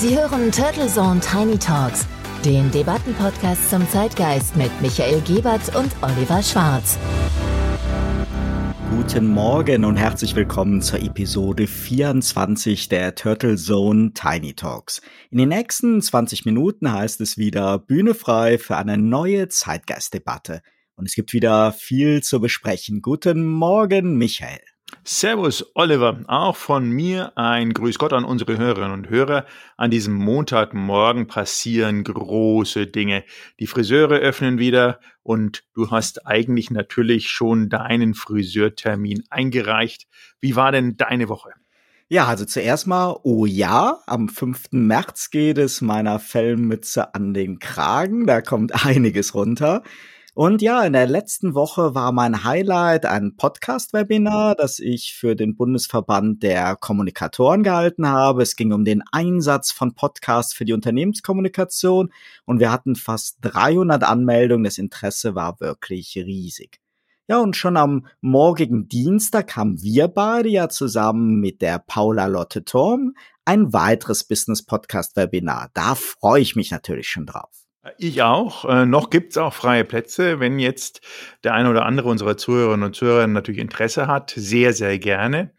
Sie hören Turtle Zone Tiny Talks, den Debattenpodcast zum Zeitgeist mit Michael Gebert und Oliver Schwarz. Guten Morgen und herzlich willkommen zur Episode 24 der Turtle Zone Tiny Talks. In den nächsten 20 Minuten heißt es wieder Bühne frei für eine neue Zeitgeistdebatte. Und es gibt wieder viel zu besprechen. Guten Morgen, Michael. Servus, Oliver. Auch von mir ein Grüß Gott an unsere Hörerinnen und Hörer. An diesem Montagmorgen passieren große Dinge. Die Friseure öffnen wieder und du hast eigentlich natürlich schon deinen Friseurtermin eingereicht. Wie war denn deine Woche? Ja, also zuerst mal, oh ja, am 5. März geht es meiner Fellmütze an den Kragen. Da kommt einiges runter. Und ja, in der letzten Woche war mein Highlight ein Podcast-Webinar, das ich für den Bundesverband der Kommunikatoren gehalten habe. Es ging um den Einsatz von Podcasts für die Unternehmenskommunikation und wir hatten fast 300 Anmeldungen. Das Interesse war wirklich riesig. Ja, und schon am morgigen Dienstag haben wir beide ja zusammen mit der Paula Lotte Torm ein weiteres Business-Podcast-Webinar. Da freue ich mich natürlich schon drauf. Ich auch. Äh, noch gibt's auch freie Plätze. Wenn jetzt der eine oder andere unserer Zuhörerinnen und Zuhörer natürlich Interesse hat, sehr, sehr gerne.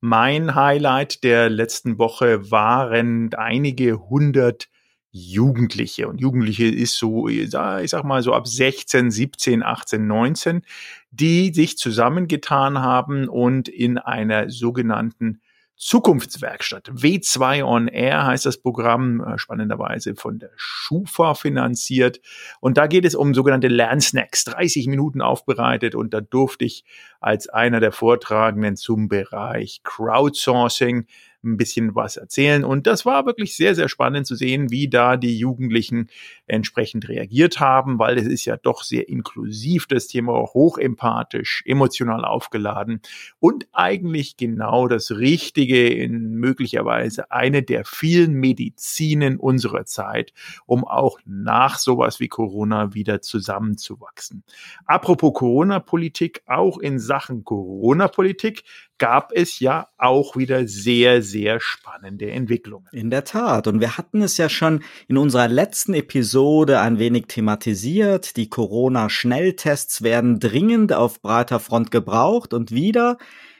Mein Highlight der letzten Woche waren einige hundert Jugendliche. Und Jugendliche ist so, ich sag mal so ab 16, 17, 18, 19, die sich zusammengetan haben und in einer sogenannten Zukunftswerkstatt. W2 on Air heißt das Programm, äh, spannenderweise von der Schufa finanziert. Und da geht es um sogenannte Lernsnacks, 30 Minuten aufbereitet. Und da durfte ich als einer der Vortragenden zum Bereich Crowdsourcing ein bisschen was erzählen. Und das war wirklich sehr, sehr spannend zu sehen, wie da die Jugendlichen entsprechend reagiert haben, weil es ist ja doch sehr inklusiv, das Thema hochempathisch, emotional aufgeladen und eigentlich genau das Richtige in möglicherweise eine der vielen Medizinen unserer Zeit, um auch nach sowas wie Corona wieder zusammenzuwachsen. Apropos Corona-Politik, auch in Sachen Corona-Politik gab es ja auch wieder sehr, sehr spannende Entwicklungen. In der Tat. Und wir hatten es ja schon in unserer letzten Episode ein wenig thematisiert. Die Corona-Schnelltests werden dringend auf breiter Front gebraucht und wieder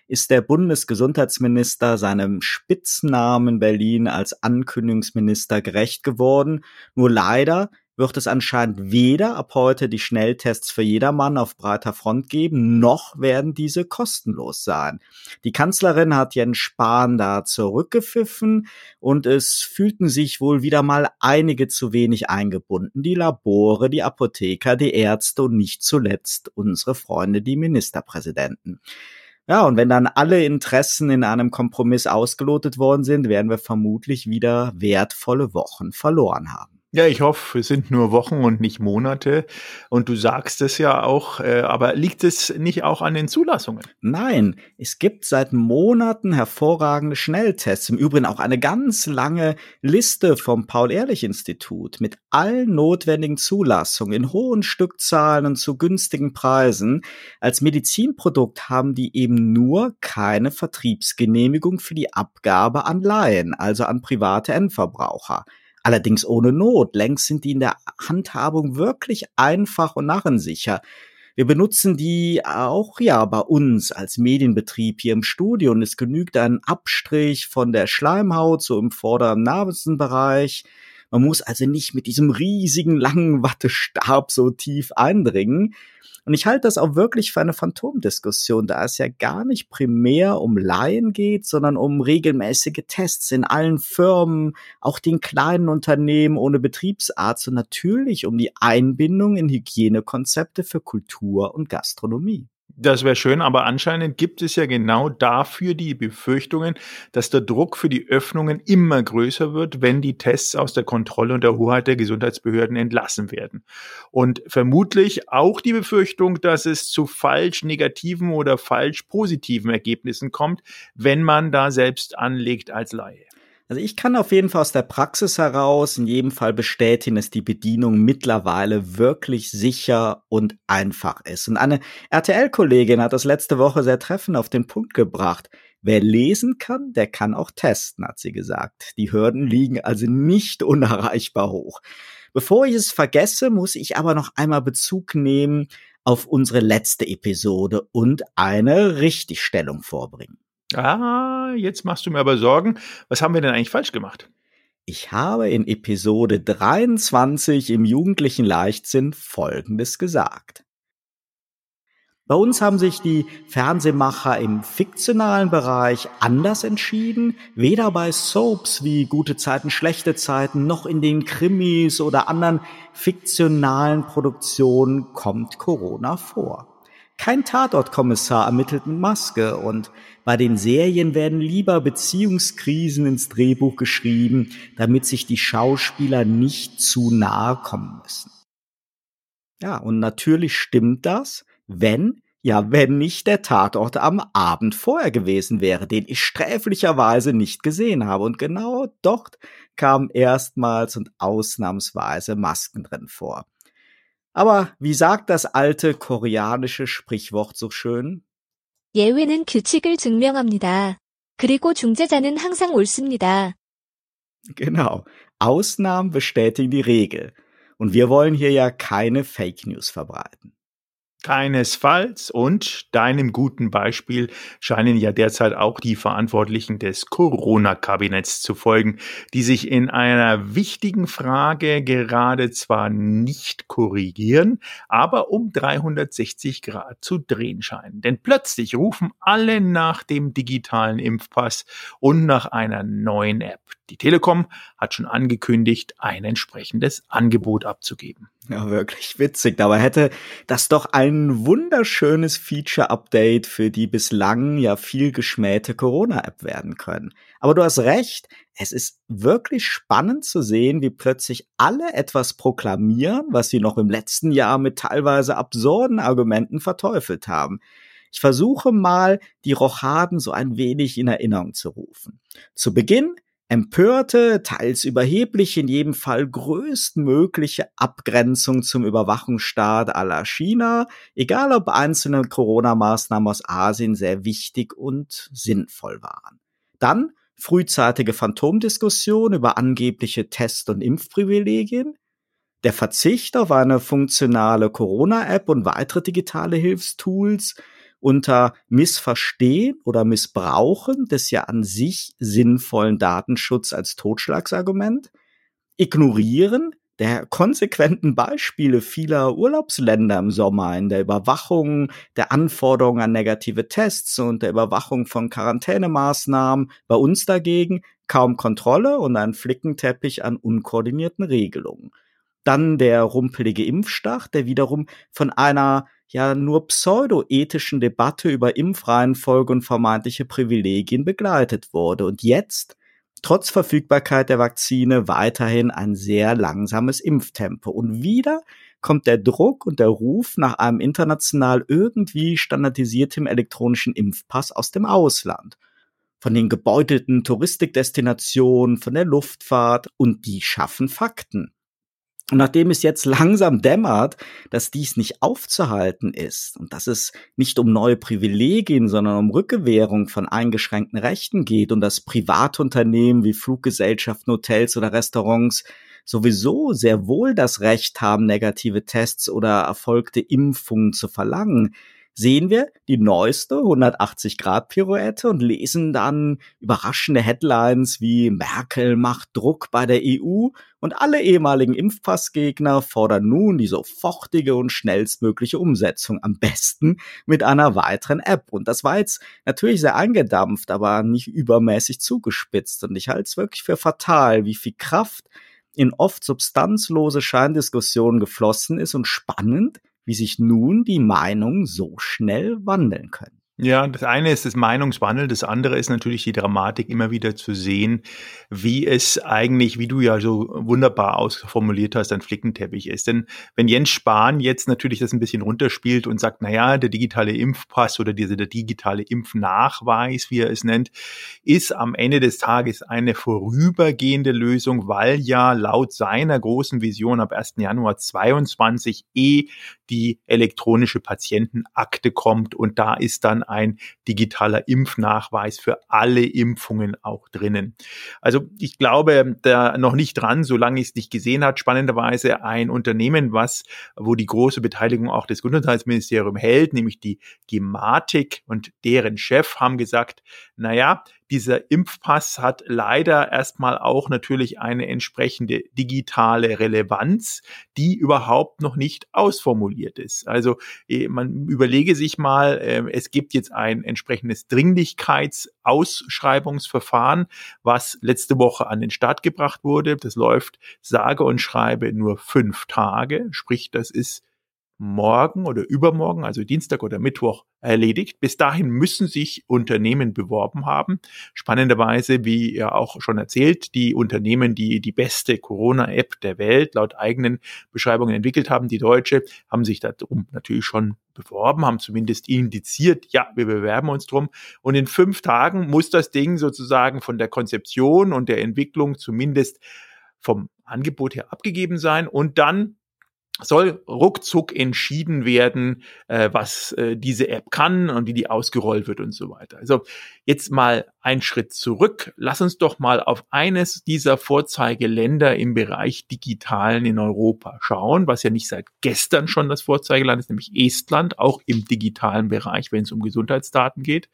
ist der Bundesgesundheitsminister seinem Spitznamen Berlin als Ankündigungsminister gerecht geworden. Nur leider wird es anscheinend weder ab heute die Schnelltests für jedermann auf breiter Front geben, noch werden diese kostenlos sein. Die Kanzlerin hat Jens Spahn da zurückgepfiffen und es fühlten sich wohl wieder mal einige zu wenig eingebunden. Die Labore, die Apotheker, die Ärzte und nicht zuletzt unsere Freunde, die Ministerpräsidenten. Ja, und wenn dann alle Interessen in einem Kompromiss ausgelotet worden sind, werden wir vermutlich wieder wertvolle Wochen verloren haben. Ja, ich hoffe, es sind nur Wochen und nicht Monate. Und du sagst es ja auch, äh, aber liegt es nicht auch an den Zulassungen? Nein, es gibt seit Monaten hervorragende Schnelltests. Im Übrigen auch eine ganz lange Liste vom Paul-Ehrlich-Institut mit allen notwendigen Zulassungen in hohen Stückzahlen und zu günstigen Preisen. Als Medizinprodukt haben die eben nur keine Vertriebsgenehmigung für die Abgabe an Laien, also an private Endverbraucher. Allerdings ohne Not. Längst sind die in der Handhabung wirklich einfach und narrensicher. Wir benutzen die auch ja bei uns als Medienbetrieb hier im Studio und es genügt ein Abstrich von der Schleimhaut so im vorderen Nasenbereich. Man muss also nicht mit diesem riesigen langen Wattestab so tief eindringen. Und ich halte das auch wirklich für eine Phantomdiskussion, da es ja gar nicht primär um Laien geht, sondern um regelmäßige Tests in allen Firmen, auch den kleinen Unternehmen ohne Betriebsarzt und natürlich um die Einbindung in Hygienekonzepte für Kultur und Gastronomie. Das wäre schön, aber anscheinend gibt es ja genau dafür die Befürchtungen, dass der Druck für die Öffnungen immer größer wird, wenn die Tests aus der Kontrolle und der Hoheit der Gesundheitsbehörden entlassen werden. Und vermutlich auch die Befürchtung, dass es zu falsch negativen oder falsch positiven Ergebnissen kommt, wenn man da selbst anlegt als Laie. Also ich kann auf jeden Fall aus der Praxis heraus in jedem Fall bestätigen, dass die Bedienung mittlerweile wirklich sicher und einfach ist. Und eine RTL-Kollegin hat das letzte Woche sehr treffend auf den Punkt gebracht. Wer lesen kann, der kann auch testen, hat sie gesagt. Die Hürden liegen also nicht unerreichbar hoch. Bevor ich es vergesse, muss ich aber noch einmal Bezug nehmen auf unsere letzte Episode und eine Richtigstellung vorbringen. Ah, jetzt machst du mir aber Sorgen. Was haben wir denn eigentlich falsch gemacht? Ich habe in Episode 23 im jugendlichen Leichtsinn Folgendes gesagt. Bei uns haben sich die Fernsehmacher im fiktionalen Bereich anders entschieden. Weder bei Soaps wie Gute Zeiten, schlechte Zeiten, noch in den Krimis oder anderen fiktionalen Produktionen kommt Corona vor. Kein Tatortkommissar ermittelt mit Maske und bei den Serien werden lieber Beziehungskrisen ins Drehbuch geschrieben, damit sich die Schauspieler nicht zu nahe kommen müssen. Ja, und natürlich stimmt das, wenn, ja, wenn nicht der Tatort am Abend vorher gewesen wäre, den ich sträflicherweise nicht gesehen habe. Und genau dort kamen erstmals und ausnahmsweise Masken drin vor. Aber wie sagt das alte koreanische Sprichwort so schön? 예외는 규칙을 증명합니다. 그리고 중재자는 항상 옳습니다. Genau. Ausnahmen bestätigen die Regel. Und wir wollen hier ja keine Fake News verbreiten. Keinesfalls und deinem guten Beispiel scheinen ja derzeit auch die Verantwortlichen des Corona-Kabinetts zu folgen, die sich in einer wichtigen Frage gerade zwar nicht korrigieren, aber um 360 Grad zu drehen scheinen. Denn plötzlich rufen alle nach dem digitalen Impfpass und nach einer neuen App. Die Telekom hat schon angekündigt, ein entsprechendes Angebot abzugeben. Ja, wirklich witzig. Dabei hätte das doch ein wunderschönes Feature-Update für die bislang ja viel geschmähte Corona-App werden können. Aber du hast recht, es ist wirklich spannend zu sehen, wie plötzlich alle etwas proklamieren, was sie noch im letzten Jahr mit teilweise absurden Argumenten verteufelt haben. Ich versuche mal, die Rochaden so ein wenig in Erinnerung zu rufen. Zu Beginn empörte, teils überheblich, in jedem Fall größtmögliche Abgrenzung zum Überwachungsstaat aller China, egal ob einzelne Corona-Maßnahmen aus Asien sehr wichtig und sinnvoll waren. Dann frühzeitige Phantomdiskussion über angebliche Test- und Impfprivilegien, der Verzicht auf eine funktionale Corona-App und weitere digitale Hilfstools, unter Missverstehen oder Missbrauchen des ja an sich sinnvollen Datenschutz als Totschlagsargument, Ignorieren der konsequenten Beispiele vieler Urlaubsländer im Sommer in der Überwachung der Anforderungen an negative Tests und der Überwachung von Quarantänemaßnahmen, bei uns dagegen kaum Kontrolle und ein Flickenteppich an unkoordinierten Regelungen. Dann der rumpelige Impfstart, der wiederum von einer ja nur pseudoethischen Debatte über Impfreihenfolge und vermeintliche Privilegien begleitet wurde und jetzt trotz Verfügbarkeit der Vakzine weiterhin ein sehr langsames Impftempo. Und wieder kommt der Druck und der Ruf nach einem international irgendwie standardisiertem elektronischen Impfpass aus dem Ausland. Von den gebeutelten Touristikdestinationen, von der Luftfahrt und die schaffen Fakten. Und nachdem es jetzt langsam dämmert, dass dies nicht aufzuhalten ist und dass es nicht um neue Privilegien, sondern um Rückgewährung von eingeschränkten Rechten geht und dass Privatunternehmen wie Fluggesellschaften, Hotels oder Restaurants sowieso sehr wohl das Recht haben, negative Tests oder erfolgte Impfungen zu verlangen, sehen wir die neueste 180-Grad-Pirouette und lesen dann überraschende Headlines wie Merkel macht Druck bei der EU und alle ehemaligen Impfpassgegner fordern nun die sofortige und schnellstmögliche Umsetzung, am besten mit einer weiteren App. Und das war jetzt natürlich sehr eingedampft, aber nicht übermäßig zugespitzt. Und ich halte es wirklich für fatal, wie viel Kraft in oft substanzlose Scheindiskussionen geflossen ist und spannend, wie sich nun die Meinungen so schnell wandeln können. Ja, das eine ist das Meinungswandel, das andere ist natürlich die Dramatik, immer wieder zu sehen, wie es eigentlich, wie du ja so wunderbar ausformuliert hast, ein Flickenteppich ist. Denn wenn Jens Spahn jetzt natürlich das ein bisschen runterspielt und sagt, na ja, der digitale Impfpass oder dieser der digitale Impfnachweis, wie er es nennt, ist am Ende des Tages eine vorübergehende Lösung, weil ja laut seiner großen Vision ab 1. Januar 22 eh die elektronische Patientenakte kommt und da ist dann ein digitaler Impfnachweis für alle Impfungen auch drinnen. Also ich glaube da noch nicht dran, solange ich es nicht gesehen hat. Spannenderweise ein Unternehmen, was, wo die große Beteiligung auch des Gesundheitsministeriums hält, nämlich die Gematik und deren Chef haben gesagt, naja, dieser Impfpass hat leider erstmal auch natürlich eine entsprechende digitale Relevanz, die überhaupt noch nicht ausformuliert ist. Also eh, man überlege sich mal, ähm, es gibt jetzt ein entsprechendes Dringlichkeitsausschreibungsverfahren, was letzte Woche an den Start gebracht wurde. Das läuft sage und schreibe nur fünf Tage, sprich das ist morgen oder übermorgen, also Dienstag oder Mittwoch, erledigt. Bis dahin müssen sich Unternehmen beworben haben. Spannenderweise, wie ja auch schon erzählt, die Unternehmen, die die beste Corona-App der Welt laut eigenen Beschreibungen entwickelt haben, die deutsche, haben sich darum natürlich schon beworben, haben zumindest indiziert, ja, wir bewerben uns drum. Und in fünf Tagen muss das Ding sozusagen von der Konzeption und der Entwicklung zumindest vom Angebot her abgegeben sein und dann soll ruckzuck entschieden werden, äh, was äh, diese App kann und wie die ausgerollt wird und so weiter. Also jetzt mal ein Schritt zurück. Lass uns doch mal auf eines dieser Vorzeigeländer im Bereich Digitalen in Europa schauen, was ja nicht seit gestern schon das Vorzeigeland ist, nämlich Estland, auch im digitalen Bereich, wenn es um Gesundheitsdaten geht.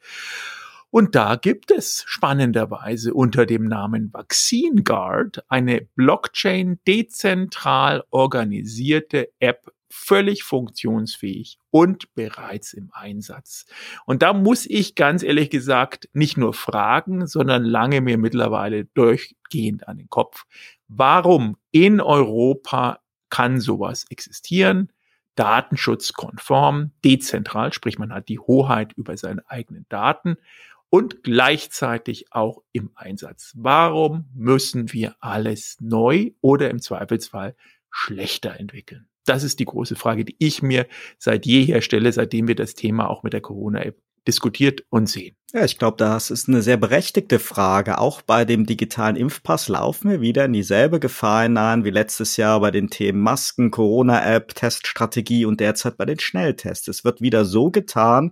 Und da gibt es spannenderweise unter dem Namen Vaccine Guard eine Blockchain dezentral organisierte App völlig funktionsfähig und bereits im Einsatz. Und da muss ich ganz ehrlich gesagt nicht nur fragen, sondern lange mir mittlerweile durchgehend an den Kopf. Warum in Europa kann sowas existieren? Datenschutzkonform, dezentral, sprich man hat die Hoheit über seine eigenen Daten und gleichzeitig auch im Einsatz. Warum müssen wir alles neu oder im Zweifelsfall schlechter entwickeln? Das ist die große Frage, die ich mir seit jeher stelle, seitdem wir das Thema auch mit der Corona-App diskutiert und sehen. Ja, ich glaube, das ist eine sehr berechtigte Frage. Auch bei dem digitalen Impfpass laufen wir wieder in dieselbe Gefahr hinein wie letztes Jahr bei den Themen Masken, Corona-App, Teststrategie und derzeit bei den Schnelltests. Es wird wieder so getan,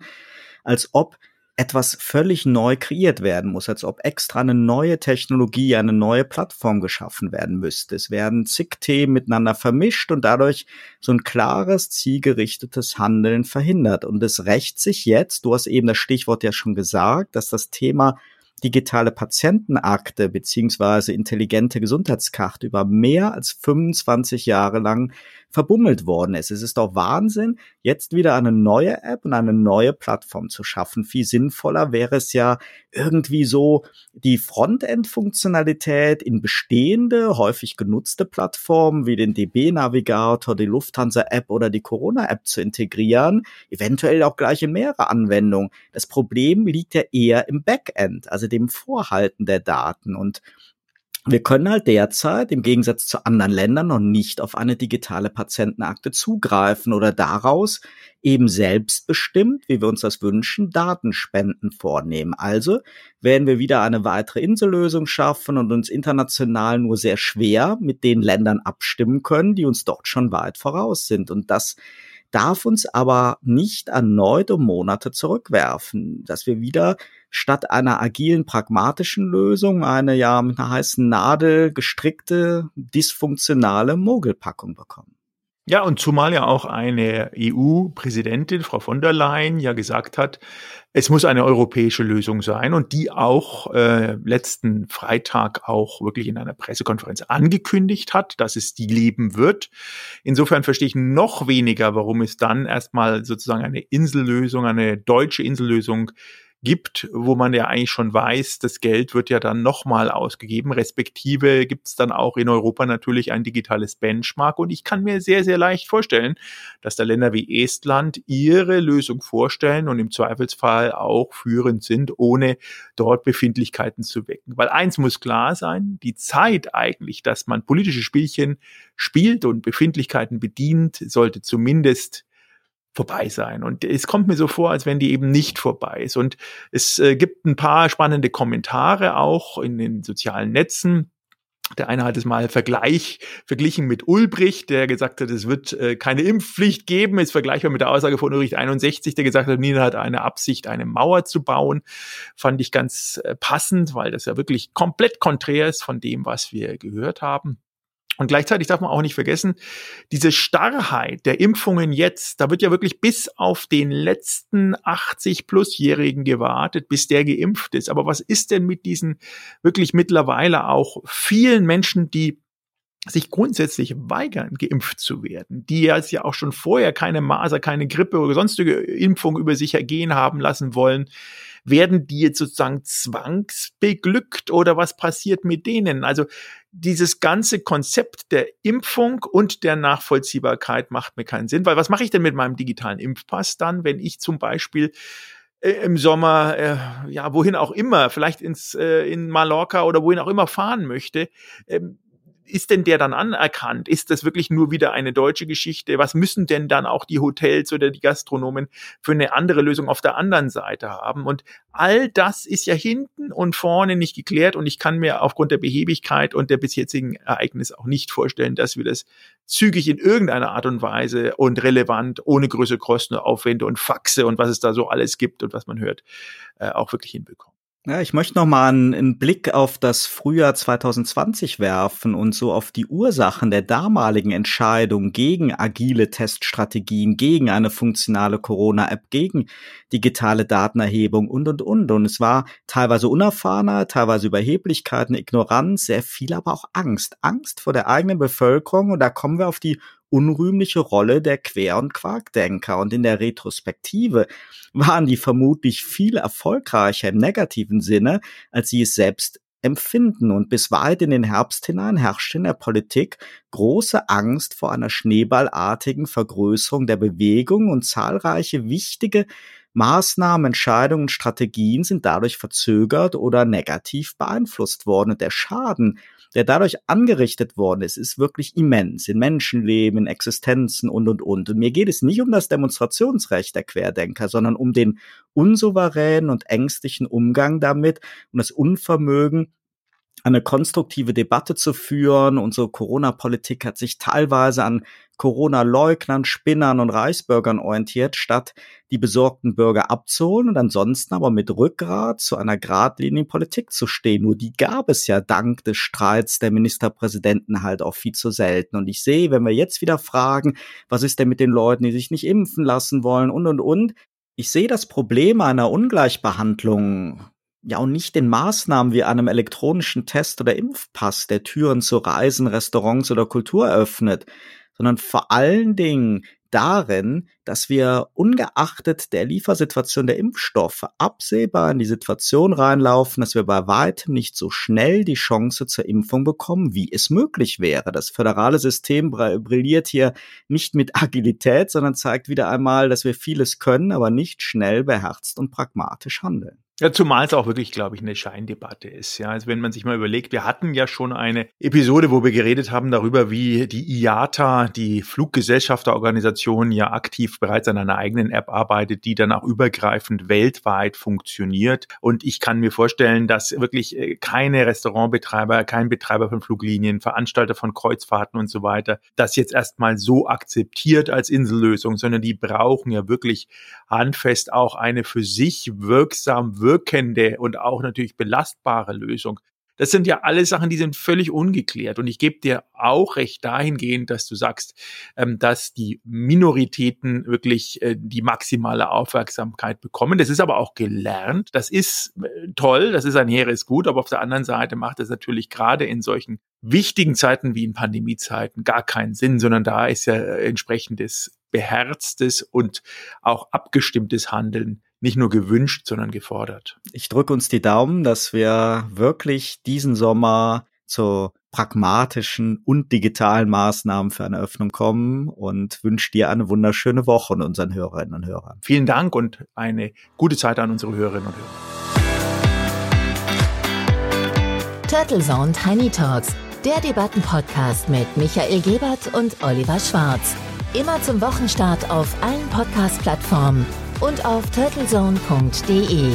als ob etwas völlig neu kreiert werden muss, als ob extra eine neue Technologie, eine neue Plattform geschaffen werden müsste. Es werden zig Themen miteinander vermischt und dadurch so ein klares, zielgerichtetes Handeln verhindert. Und es rächt sich jetzt, du hast eben das Stichwort ja schon gesagt, dass das Thema digitale Patientenakte beziehungsweise intelligente Gesundheitskarte über mehr als 25 Jahre lang verbummelt worden ist. Es ist doch Wahnsinn, jetzt wieder eine neue App und eine neue Plattform zu schaffen. Viel sinnvoller wäre es ja irgendwie so, die Frontend-Funktionalität in bestehende, häufig genutzte Plattformen wie den DB-Navigator, die Lufthansa-App oder die Corona-App zu integrieren, eventuell auch gleich in mehrere Anwendungen. Das Problem liegt ja eher im Backend, also dem Vorhalten der Daten und wir können halt derzeit im Gegensatz zu anderen Ländern noch nicht auf eine digitale Patientenakte zugreifen oder daraus eben selbstbestimmt, wie wir uns das wünschen, Datenspenden vornehmen. Also werden wir wieder eine weitere Insellösung schaffen und uns international nur sehr schwer mit den Ländern abstimmen können, die uns dort schon weit voraus sind. Und das darf uns aber nicht erneut um Monate zurückwerfen, dass wir wieder statt einer agilen, pragmatischen Lösung eine ja mit einer heißen Nadel gestrickte, dysfunktionale Mogelpackung bekommen. Ja, und zumal ja auch eine EU-Präsidentin, Frau von der Leyen, ja gesagt hat, es muss eine europäische Lösung sein und die auch äh, letzten Freitag auch wirklich in einer Pressekonferenz angekündigt hat, dass es die leben wird. Insofern verstehe ich noch weniger, warum es dann erstmal sozusagen eine Insellösung, eine deutsche Insellösung gibt, wo man ja eigentlich schon weiß, das Geld wird ja dann nochmal ausgegeben, respektive gibt es dann auch in Europa natürlich ein digitales Benchmark. Und ich kann mir sehr, sehr leicht vorstellen, dass da Länder wie Estland ihre Lösung vorstellen und im Zweifelsfall auch führend sind, ohne dort Befindlichkeiten zu wecken. Weil eins muss klar sein, die Zeit eigentlich, dass man politische Spielchen spielt und Befindlichkeiten bedient, sollte zumindest vorbei sein. Und es kommt mir so vor, als wenn die eben nicht vorbei ist. Und es äh, gibt ein paar spannende Kommentare auch in den sozialen Netzen Der eine hat es mal Vergleich, verglichen mit Ulbricht, der gesagt hat, es wird äh, keine Impfpflicht geben, ist vergleichbar mit der Aussage von Ulbricht 61, der gesagt hat, Nina hat eine Absicht, eine Mauer zu bauen. Fand ich ganz äh, passend, weil das ja wirklich komplett konträr ist von dem, was wir gehört haben. Und gleichzeitig darf man auch nicht vergessen, diese Starrheit der Impfungen jetzt, da wird ja wirklich bis auf den letzten 80 plusjährigen gewartet, bis der geimpft ist. Aber was ist denn mit diesen wirklich mittlerweile auch vielen Menschen, die sich grundsätzlich weigern, geimpft zu werden, die jetzt ja auch schon vorher keine Maser, keine Grippe oder sonstige Impfung über sich ergehen haben lassen wollen, werden die jetzt sozusagen zwangsbeglückt oder was passiert mit denen? Also dieses ganze Konzept der Impfung und der Nachvollziehbarkeit macht mir keinen Sinn, weil was mache ich denn mit meinem digitalen Impfpass dann, wenn ich zum Beispiel äh, im Sommer, äh, ja, wohin auch immer, vielleicht ins, äh, in Mallorca oder wohin auch immer fahren möchte, ähm, ist denn der dann anerkannt? Ist das wirklich nur wieder eine deutsche Geschichte? Was müssen denn dann auch die Hotels oder die Gastronomen für eine andere Lösung auf der anderen Seite haben? Und all das ist ja hinten und vorne nicht geklärt und ich kann mir aufgrund der Behebigkeit und der bis jetzigen Ereignisse auch nicht vorstellen, dass wir das zügig in irgendeiner Art und Weise und relevant ohne größere Kosten, Aufwände und Faxe und was es da so alles gibt und was man hört, äh, auch wirklich hinbekommen. Ja, ich möchte noch mal einen, einen, Blick auf das Frühjahr 2020 werfen und so auf die Ursachen der damaligen Entscheidung gegen agile Teststrategien, gegen eine funktionale Corona-App, gegen digitale Datenerhebung und, und, und. Und es war teilweise unerfahrener, teilweise Überheblichkeit, eine Ignoranz, sehr viel, aber auch Angst. Angst vor der eigenen Bevölkerung. Und da kommen wir auf die unrühmliche Rolle der Quer- und Quarkdenker. Und in der Retrospektive waren die vermutlich viel erfolgreicher im negativen Sinne, als sie es selbst empfinden. Und bis weit in den Herbst hinein herrschte in der Politik große Angst vor einer schneeballartigen Vergrößerung der Bewegung und zahlreiche wichtige Maßnahmen, Entscheidungen, Strategien sind dadurch verzögert oder negativ beeinflusst worden. Und der Schaden, der dadurch angerichtet worden ist, ist wirklich immens in Menschenleben, in Existenzen und, und, und. Und mir geht es nicht um das Demonstrationsrecht der Querdenker, sondern um den unsouveränen und ängstlichen Umgang damit und das Unvermögen, eine konstruktive Debatte zu führen. Unsere Corona-Politik hat sich teilweise an Corona-Leugnern, Spinnern und Reichsbürgern orientiert, statt die besorgten Bürger abzuholen und ansonsten aber mit Rückgrat zu einer geradlinigen Politik zu stehen. Nur die gab es ja dank des Streits der Ministerpräsidenten halt auch viel zu selten. Und ich sehe, wenn wir jetzt wieder fragen, was ist denn mit den Leuten, die sich nicht impfen lassen wollen und, und, und, ich sehe das Problem einer Ungleichbehandlung ja und nicht den Maßnahmen wie einem elektronischen Test oder Impfpass, der Türen zu Reisen, Restaurants oder Kultur öffnet, sondern vor allen Dingen darin, dass wir ungeachtet der Liefersituation der Impfstoffe absehbar in die Situation reinlaufen, dass wir bei weitem nicht so schnell die Chance zur Impfung bekommen, wie es möglich wäre. Das föderale System brilliert hier nicht mit Agilität, sondern zeigt wieder einmal, dass wir vieles können, aber nicht schnell, beherzt und pragmatisch handeln. Ja, zumal es auch wirklich, glaube ich, eine Scheindebatte ist. Ja, also wenn man sich mal überlegt, wir hatten ja schon eine Episode, wo wir geredet haben darüber, wie die IATA, die Fluggesellschafterorganisation, ja aktiv bereits an einer eigenen App arbeitet, die dann auch übergreifend weltweit funktioniert. Und ich kann mir vorstellen, dass wirklich äh, keine Restaurantbetreiber, kein Betreiber von Fluglinien, Veranstalter von Kreuzfahrten und so weiter, das jetzt erstmal so akzeptiert als Insellösung, sondern die brauchen ja wirklich handfest auch eine für sich wirksam wirkende und auch natürlich belastbare Lösung. Das sind ja alle Sachen, die sind völlig ungeklärt. Und ich gebe dir auch recht dahingehend, dass du sagst, ähm, dass die Minoritäten wirklich äh, die maximale Aufmerksamkeit bekommen. Das ist aber auch gelernt. Das ist äh, toll, das ist ein hehres Gut, aber auf der anderen Seite macht es natürlich gerade in solchen wichtigen Zeiten wie in Pandemiezeiten gar keinen Sinn, sondern da ist ja entsprechendes beherztes und auch abgestimmtes Handeln nicht nur gewünscht, sondern gefordert. Ich drücke uns die Daumen, dass wir wirklich diesen Sommer zu pragmatischen und digitalen Maßnahmen für eine Öffnung kommen und wünsche dir eine wunderschöne Woche und unseren Hörerinnen und Hörern. Vielen Dank und eine gute Zeit an unsere Hörerinnen und Hörer. Turtle Zone Tiny Talks, der Debattenpodcast mit Michael Gebert und Oliver Schwarz. Immer zum Wochenstart auf allen Podcast-Plattformen und auf turtlezone.de.